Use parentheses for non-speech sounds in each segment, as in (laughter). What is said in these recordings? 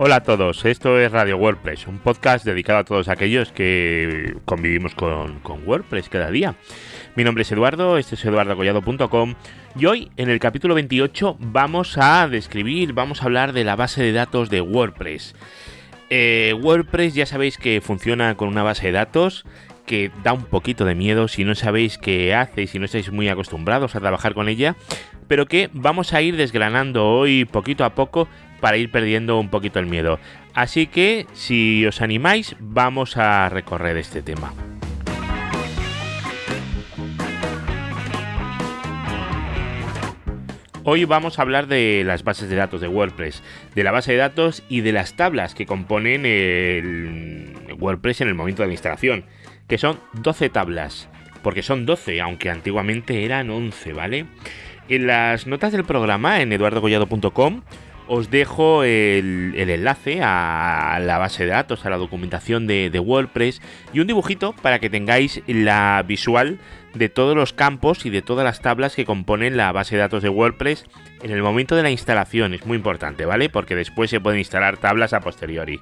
Hola a todos, esto es Radio WordPress, un podcast dedicado a todos aquellos que convivimos con, WordPress cada día. Mi nombre es Eduardo, este es eduardocollado.com y hoy en el capítulo 28 vamos a describir, vamos a hablar de la base de datos de WordPress. Eh, WordPress ya sabéis que funciona con una base de datos que da un poquito de miedo si no sabéis qué hace y si no estáis muy acostumbrados a trabajar con ella, pero que vamos a ir desgranando hoy poquito a poco para ir perdiendo un poquito el miedo. Así que si os animáis, vamos a recorrer este tema. Hoy vamos a hablar de las bases de datos de WordPress, de la base de datos y de las tablas que componen el WordPress en el momento de la instalación, que son 12 tablas, porque son 12, aunque antiguamente eran 11, ¿vale? En las notas del programa en eduardogollado.com os dejo el, enlace a la base de datos, a la documentación de, WordPress y un dibujito para que tengáis la visual de todos los campos y de todas las tablas que componen la base de datos de WordPress en el momento de la instalación. Es muy importante, ¿vale? Porque después se pueden instalar tablas a posteriori.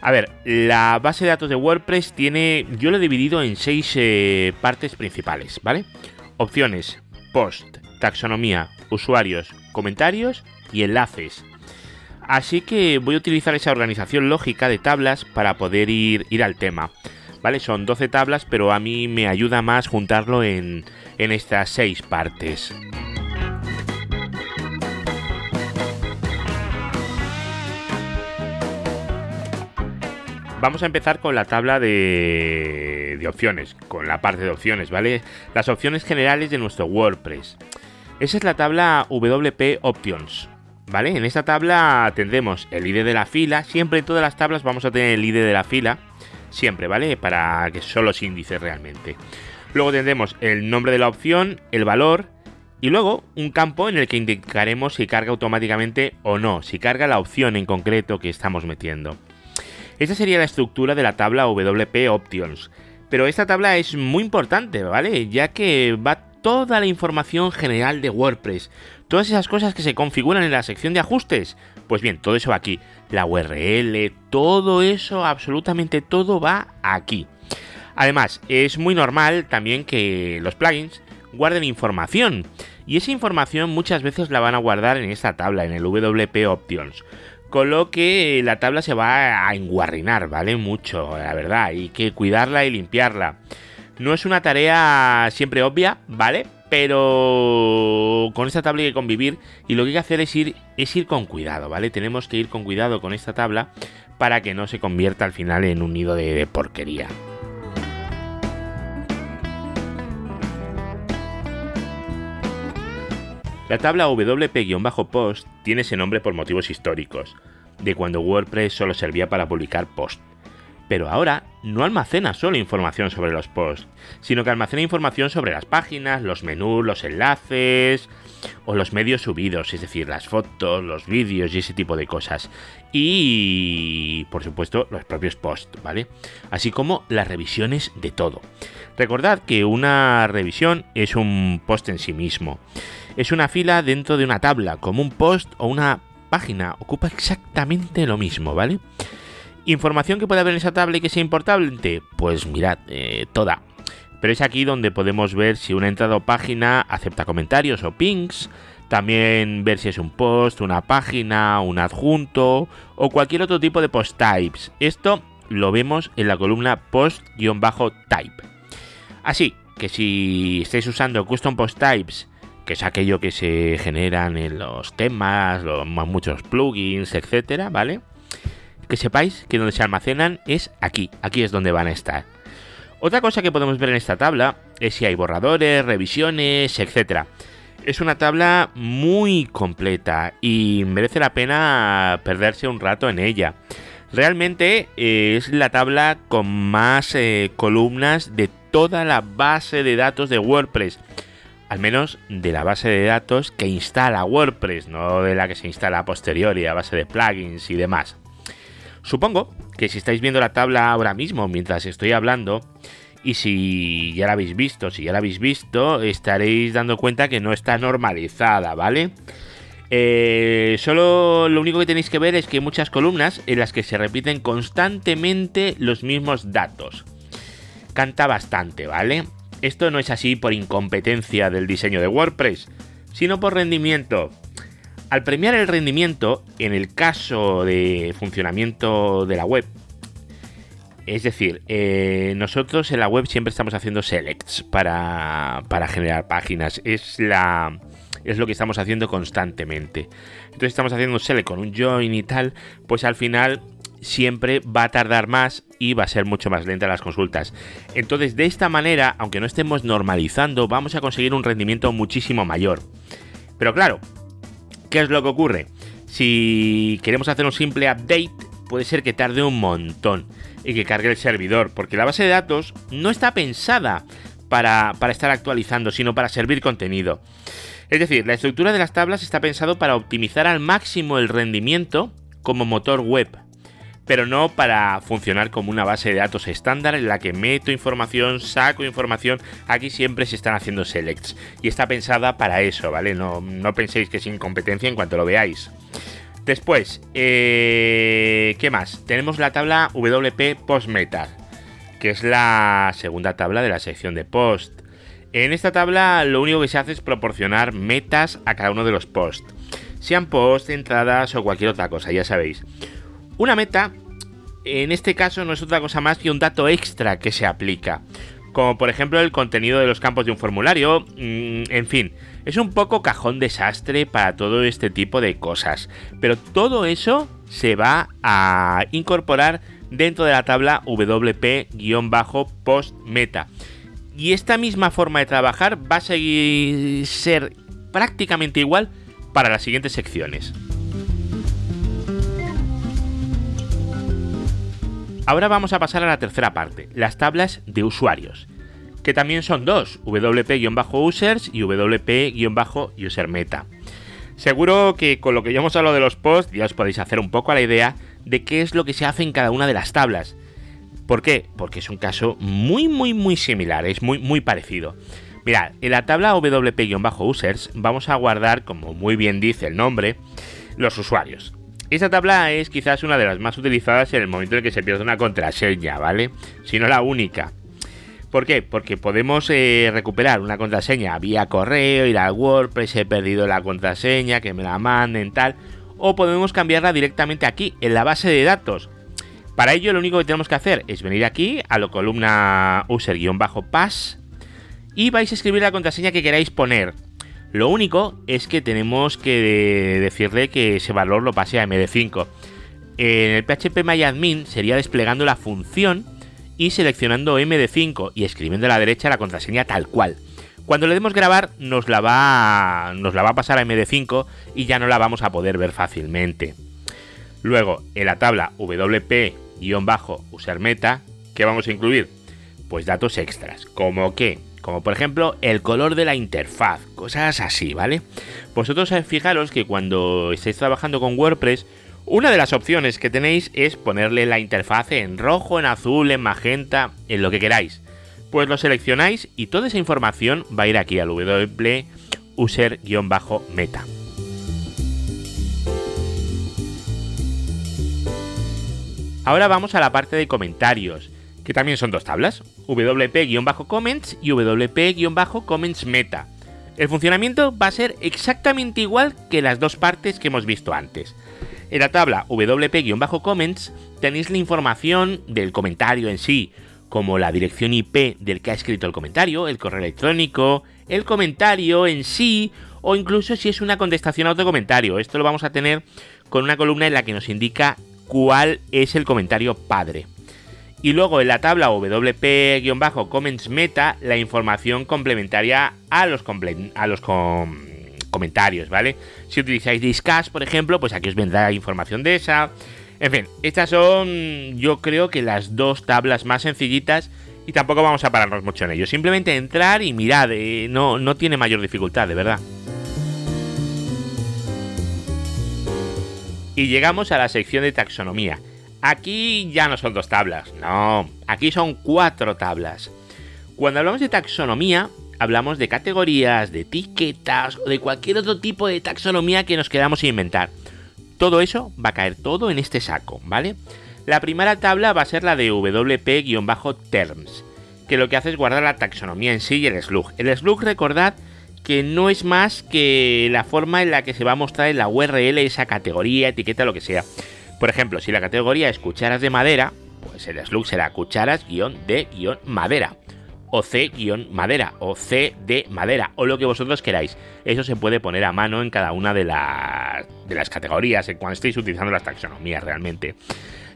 A ver, la base de datos de WordPress tiene, yo lo he dividido en seis eh, partes principales, ¿vale? Opciones, post, taxonomía, usuarios, comentarios y enlaces. Así que voy a utilizar esa organización lógica de tablas para poder ir, ir al tema. ¿Vale? Son 12 tablas, pero a mí me ayuda más juntarlo en, en estas 6 partes. Vamos a empezar con la tabla de, opciones, con la parte de opciones, ¿vale? Las opciones generales de nuestro WordPress. Esa es la tabla WP Options. ¿Vale? En esta tabla tendremos el ID de la fila. Siempre en todas las tablas vamos a tener el ID de la fila. Siempre, ¿vale? Para que son los índices realmente. Luego tendremos el nombre de la opción, el valor y luego un campo en el que indicaremos si carga automáticamente o no, si carga la opción en concreto que estamos metiendo. Esta sería la estructura de la tabla WP Options. Pero esta tabla es muy importante, ¿vale? Ya que va toda la información general de WordPress, todas esas cosas que se configuran en la sección de ajustes. Pues bien, todo eso va aquí, la URL, todo eso, absolutamente todo va aquí. Además, es muy normal también que los plugins guarden información. Y esa información muchas veces la van a guardar en esta tabla, en el WP Options. Con lo que la tabla se va a enguarrinar, ¿vale? Mucho, la verdad. Hay que cuidarla y limpiarla. No es una tarea siempre obvia, ¿vale? Pero con esta tabla hay que convivir y lo que hay que hacer es ir, es ir con cuidado, ¿vale? Tenemos que ir con cuidado con esta tabla para que no se convierta al final en un nido de porquería. La tabla WP-post tiene ese nombre por motivos históricos, de cuando WordPress solo servía para publicar posts. Pero ahora no almacena solo información sobre los posts, sino que almacena información sobre las páginas, los menús, los enlaces o los medios subidos, es decir, las fotos, los vídeos y ese tipo de cosas. Y, por supuesto, los propios posts, ¿vale? Así como las revisiones de todo. Recordad que una revisión es un post en sí mismo. Es una fila dentro de una tabla, como un post o una página. Ocupa exactamente lo mismo, ¿vale? ¿Información que puede haber en esa tabla y que sea importante? Pues mirad, eh, toda. Pero es aquí donde podemos ver si una entrada o página acepta comentarios o pings. También ver si es un post, una página, un adjunto o cualquier otro tipo de post types. Esto lo vemos en la columna post-type. Así que si estáis usando custom post types, que es aquello que se generan en los temas, los, muchos plugins, etcétera, ¿vale? que sepáis que donde se almacenan es aquí, aquí es donde van a estar. Otra cosa que podemos ver en esta tabla es si hay borradores, revisiones, etc. Es una tabla muy completa y merece la pena perderse un rato en ella. Realmente eh, es la tabla con más eh, columnas de toda la base de datos de WordPress. Al menos de la base de datos que instala WordPress, no de la que se instala a posteriori a base de plugins y demás. Supongo que si estáis viendo la tabla ahora mismo mientras estoy hablando, y si ya la habéis visto, si ya la habéis visto, estaréis dando cuenta que no está normalizada, ¿vale? Eh, solo lo único que tenéis que ver es que hay muchas columnas en las que se repiten constantemente los mismos datos. Canta bastante, ¿vale? Esto no es así por incompetencia del diseño de WordPress, sino por rendimiento. Al premiar el rendimiento, en el caso de funcionamiento de la web, es decir, eh, nosotros en la web siempre estamos haciendo selects para, para generar páginas. Es la, es lo que estamos haciendo constantemente. Entonces estamos haciendo un select con un join y tal, pues al final siempre va a tardar más y va a ser mucho más lenta las consultas. Entonces, de esta manera, aunque no estemos normalizando, vamos a conseguir un rendimiento muchísimo mayor. Pero claro, ¿qué es lo que ocurre? Si queremos hacer un simple update, puede ser que tarde un montón y que cargue el servidor, porque la base de datos no está pensada para, para estar actualizando, sino para servir contenido. Es decir, la estructura de las tablas está pensado para optimizar al máximo el rendimiento como motor web, pero no para funcionar como una base de datos estándar en la que meto información, saco información. Aquí siempre se están haciendo selects y está pensada para eso, ¿vale? No, no penséis que es incompetencia en cuanto lo veáis. Después, eh, ¿qué más? Tenemos la tabla WP Post Meta, que es la segunda tabla de la sección de post. En esta tabla lo único que se hace es proporcionar metas a cada uno de los posts, sean posts, entradas o cualquier otra cosa, ya sabéis. Una meta, en este caso, no es otra cosa más que un dato extra que se aplica, como por ejemplo el contenido de los campos de un formulario, mm, en fin, es un poco cajón desastre para todo este tipo de cosas, pero todo eso se va a incorporar dentro de la tabla WP-post meta y esta misma forma de trabajar va a seguir ser prácticamente igual para las siguientes secciones. Ahora vamos a pasar a la tercera parte, las tablas de usuarios, que también son dos, wp-users y wp-usermeta. Seguro que con lo que ya hemos hablado de los posts ya os podéis hacer un poco a la idea de qué es lo que se hace en cada una de las tablas, ¿Por qué? Porque es un caso muy, muy, muy similar, es muy, muy parecido. Mirad, en la tabla WP-users vamos a guardar, como muy bien dice el nombre, los usuarios. Esta tabla es quizás una de las más utilizadas en el momento en que se pierde una contraseña, ¿vale? Si no la única. ¿Por qué? Porque podemos eh, recuperar una contraseña vía correo, ir al WordPress, he perdido la contraseña, que me la manden, tal. O podemos cambiarla directamente aquí, en la base de datos. Para ello lo único que tenemos que hacer es venir aquí a la columna user-pass y vais a escribir la contraseña que queráis poner. Lo único es que tenemos que decirle que ese valor lo pase a MD5. En el PHP MyAdmin sería desplegando la función y seleccionando MD5 y escribiendo a la derecha la contraseña tal cual. Cuando le demos grabar nos la va, nos la va a pasar a MD5 y ya no la vamos a poder ver fácilmente. Luego, en la tabla WP guion bajo usar meta, ¿qué vamos a incluir? Pues datos extras, como que, como por ejemplo el color de la interfaz, cosas así, ¿vale? Vosotros fijaros que cuando estáis trabajando con WordPress, una de las opciones que tenéis es ponerle la interfaz en rojo, en azul, en magenta, en lo que queráis. Pues lo seleccionáis y toda esa información va a ir aquí al wp user-meta. Ahora vamos a la parte de comentarios, que también son dos tablas, wp-comments y wp-comments meta. El funcionamiento va a ser exactamente igual que las dos partes que hemos visto antes. En la tabla wp-comments tenéis la información del comentario en sí, como la dirección IP del que ha escrito el comentario, el correo electrónico, el comentario en sí, o incluso si es una contestación a otro comentario. Esto lo vamos a tener con una columna en la que nos indica cuál es el comentario padre. Y luego en la tabla WP-comments meta la información complementaria a los, a los comentarios, ¿vale? Si utilizáis Discuss, por ejemplo, pues aquí os vendrá información de esa. En fin, estas son yo creo que las dos tablas más sencillitas y tampoco vamos a pararnos mucho en ello. Simplemente entrar y mirad, eh, no, no tiene mayor dificultad, de verdad. Y llegamos a la sección de taxonomía. Aquí ya no son dos tablas, no, aquí son cuatro tablas. Cuando hablamos de taxonomía, hablamos de categorías, de etiquetas o de cualquier otro tipo de taxonomía que nos queramos inventar. Todo eso va a caer todo en este saco, ¿vale? La primera tabla va a ser la de WP-terms, que lo que hace es guardar la taxonomía en sí y el slug. El slug, recordad que no es más que la forma en la que se va a mostrar en la URL esa categoría, etiqueta, lo que sea. Por ejemplo, si la categoría es cucharas de madera, pues el slug será cucharas-de-madera o C-madera o C de madera o lo que vosotros queráis. Eso se puede poner a mano en cada una de, de las categorías en cuando estéis utilizando las taxonomías realmente.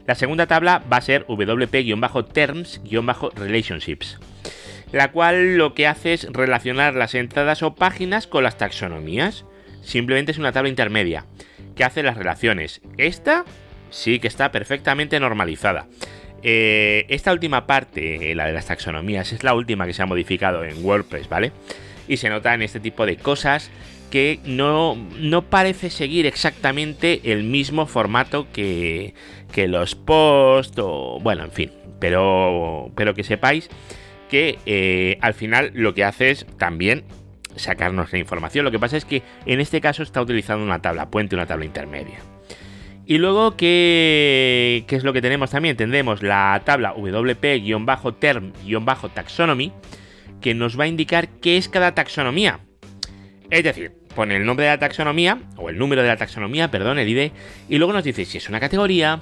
La segunda tabla va a ser WP-terms-relationships, la cual lo que hace es relacionar las entradas o páginas con las taxonomías. Simplemente es una tabla intermedia que hace las relaciones. Esta sí que está perfectamente normalizada. Eh, esta última parte, eh, la de las taxonomías, es la última que se ha modificado en WordPress, ¿vale? Y se nota en este tipo de cosas que no, no parece seguir exactamente el mismo formato que, que los posts o bueno, en fin, pero, pero que sepáis que eh, al final lo que hace es también sacarnos la información. Lo que pasa es que en este caso está utilizando una tabla puente, una tabla intermedia. Y luego, ¿qué, es lo que tenemos también? Tendremos la tabla WP-term-taxonomy que nos va a indicar qué es cada taxonomía. Es decir, pone el nombre de la taxonomía, o el número de la taxonomía, perdón, el ID, y luego nos dice si es una categoría,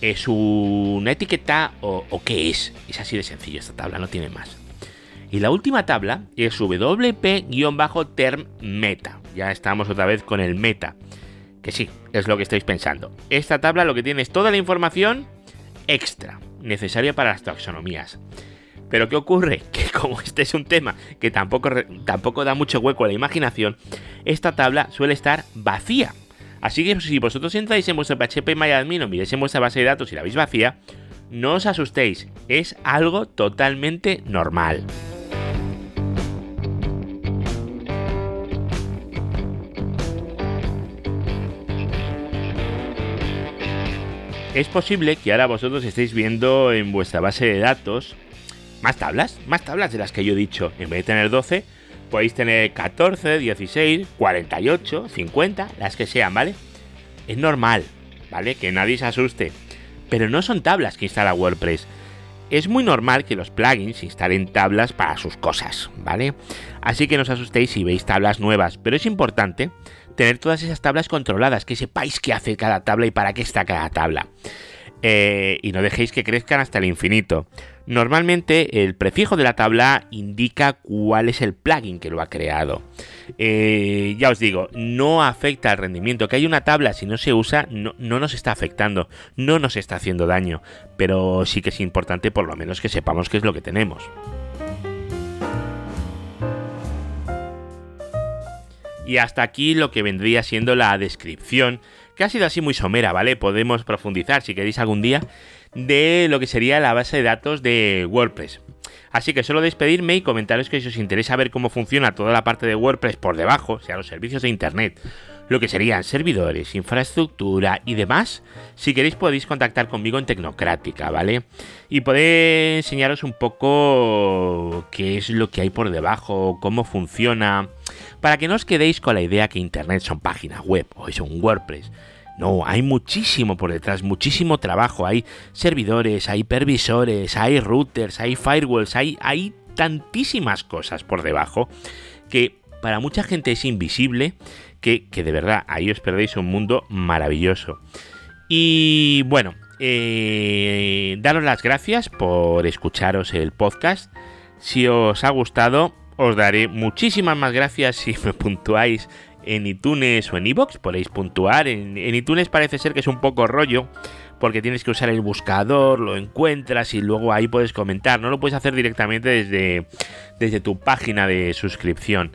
es una etiqueta o, o qué es. Es así de sencillo esta tabla, no tiene más. Y la última tabla es WP-term meta. Ya estamos otra vez con el meta que sí, es lo que estáis pensando. Esta tabla lo que tiene es toda la información extra necesaria para las taxonomías. Pero ¿qué ocurre? (laughs) Que como este es un tema que tampoco, tampoco da mucho hueco a la imaginación, esta tabla suele estar vacía. Así que si vosotros entráis en vuestro PHP MyAdmin o miréis en vuestra base de datos y la veis vacía, no os asustéis, es algo totalmente normal. Es posible que ahora vosotros estéis viendo en vuestra base de datos más tablas, más tablas de las que yo he dicho. En vez de tener 12, podéis tener 14, 16, 48, 50, las que sean, ¿vale? Es normal, ¿vale? Que nadie se asuste. Pero no son tablas que instala WordPress. Es muy normal que los plugins instalen tablas para sus cosas, ¿vale? Así que no os asustéis si veis tablas nuevas, pero es importante tener todas esas tablas controladas, que sepáis qué hace cada tabla y para qué está cada tabla. Eh, y no dejéis que crezcan hasta el infinito. Normalmente el prefijo de la tabla indica cuál es el plugin que lo ha creado. Eh, ya os digo, no afecta al rendimiento. Que hay una tabla si no se usa no, no, nos está afectando, no nos está haciendo daño. Pero sí que es importante por lo menos que sepamos qué es lo que tenemos. Y hasta aquí lo que vendría siendo la descripción, que ha sido así muy somera, ¿vale? Podemos profundizar si queréis algún día de lo que sería la base de datos de WordPress. Así que solo despedirme y comentaros que si os interesa ver cómo funciona toda la parte de WordPress por debajo, o sea, los servicios de Internet, lo que serían servidores, infraestructura y demás, si queréis podéis contactar conmigo en Tecnocrática, ¿vale? Y poder enseñaros un poco qué es lo que hay por debajo, cómo funciona, para que no os quedéis con la idea que Internet son páginas web o es un WordPress. No, hay muchísimo por detrás, muchísimo trabajo. Hay servidores, hay pervisores, hay routers, hay firewalls, hay, hay tantísimas cosas por debajo que para mucha gente es invisible que, de verdad ahí os perdéis un mundo maravilloso. Y bueno, eh, daros las gracias por escucharos el podcast. Si os ha gustado, os daré muchísimas más gracias si me (laughs) puntuáis en iTunes o en iBox. Podéis puntuar. En, en, iTunes parece ser que es un poco rollo. Porque tienes que usar el buscador, lo encuentras y luego ahí puedes comentar. No lo puedes hacer directamente desde, desde tu página de suscripción.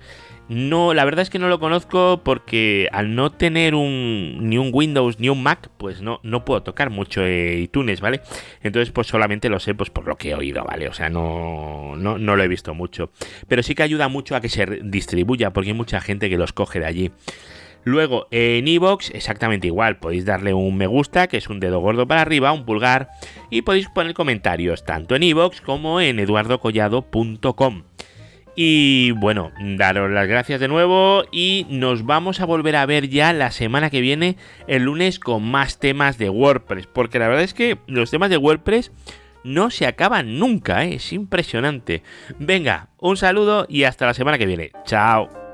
No, la verdad es que no lo conozco porque al no tener un, ni un Windows ni un Mac, pues no, no puedo tocar mucho eh, iTunes, ¿vale? Entonces, pues solamente lo sé pues por lo que he oído, ¿vale? O sea, no, no, no lo he visto mucho. Pero sí que ayuda mucho a que se distribuya porque hay mucha gente que los coge de allí. Luego, en iVoox, exactamente igual, podéis darle un me gusta, que es un dedo gordo para arriba, un pulgar, y podéis poner comentarios tanto en iVoox como en eduardocollado.com. Y bueno, daros las gracias de nuevo y nos vamos a volver a ver ya la semana que viene, el lunes, con más temas de WordPress. Porque la verdad es que los temas de WordPress no se acaban nunca, ¿eh? es impresionante. Venga, un saludo y hasta la semana que viene. Chao.